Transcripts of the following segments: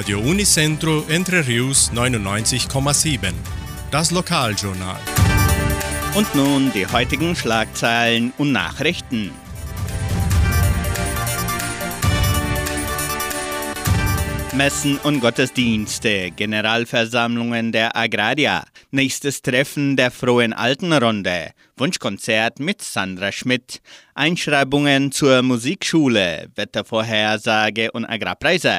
Radio Unicentro Entre Rius 99,7. Das Lokaljournal. Und nun die heutigen Schlagzeilen und Nachrichten. Messen und Gottesdienste, Generalversammlungen der Agraria, nächstes Treffen der Frohen Altenrunde, Wunschkonzert mit Sandra Schmidt, Einschreibungen zur Musikschule, Wettervorhersage und Agrarpreise.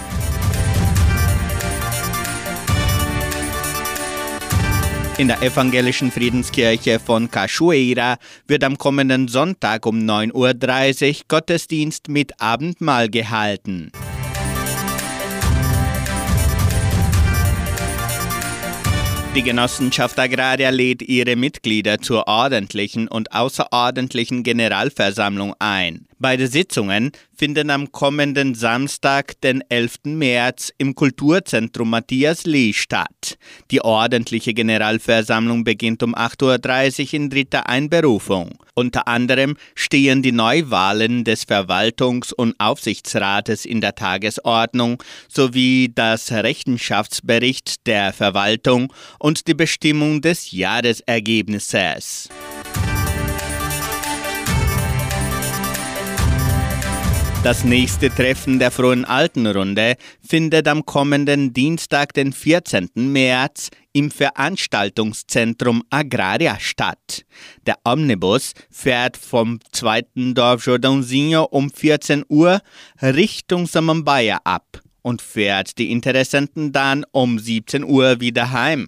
In der evangelischen Friedenskirche von Cachoeira wird am kommenden Sonntag um 9.30 Uhr Gottesdienst mit Abendmahl gehalten. Die Genossenschaft Agraria lädt ihre Mitglieder zur ordentlichen und außerordentlichen Generalversammlung ein. Beide Sitzungen finden am kommenden Samstag, den 11. März, im Kulturzentrum Matthias Lee statt. Die ordentliche Generalversammlung beginnt um 8.30 Uhr in dritter Einberufung. Unter anderem stehen die Neuwahlen des Verwaltungs- und Aufsichtsrates in der Tagesordnung sowie das Rechenschaftsbericht der Verwaltung und die Bestimmung des Jahresergebnisses. Das nächste Treffen der Frohen Altenrunde findet am kommenden Dienstag, den 14. März, im Veranstaltungszentrum Agraria statt. Der Omnibus fährt vom zweiten Dorf Jordãozinho um 14 Uhr Richtung Samambaia ab und fährt die Interessenten dann um 17 Uhr wieder heim.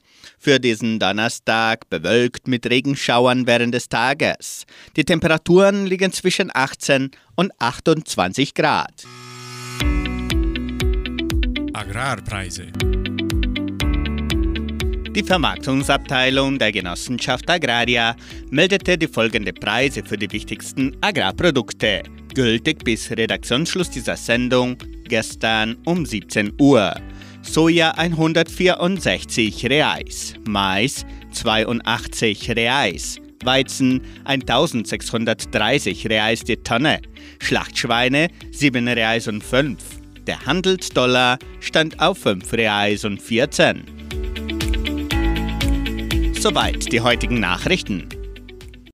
Für diesen Donnerstag bewölkt mit Regenschauern während des Tages. Die Temperaturen liegen zwischen 18 und 28 Grad. Agrarpreise. Die Vermarktungsabteilung der Genossenschaft Agraria meldete die folgenden Preise für die wichtigsten Agrarprodukte, gültig bis Redaktionsschluss dieser Sendung gestern um 17 Uhr. Soja 164 Reais, Mais 82 Reais, Weizen 1630 Reais die Tonne, Schlachtschweine 7 Reais und 5. Der Handelsdollar stand auf 5 Reais und 14. Soweit die heutigen Nachrichten.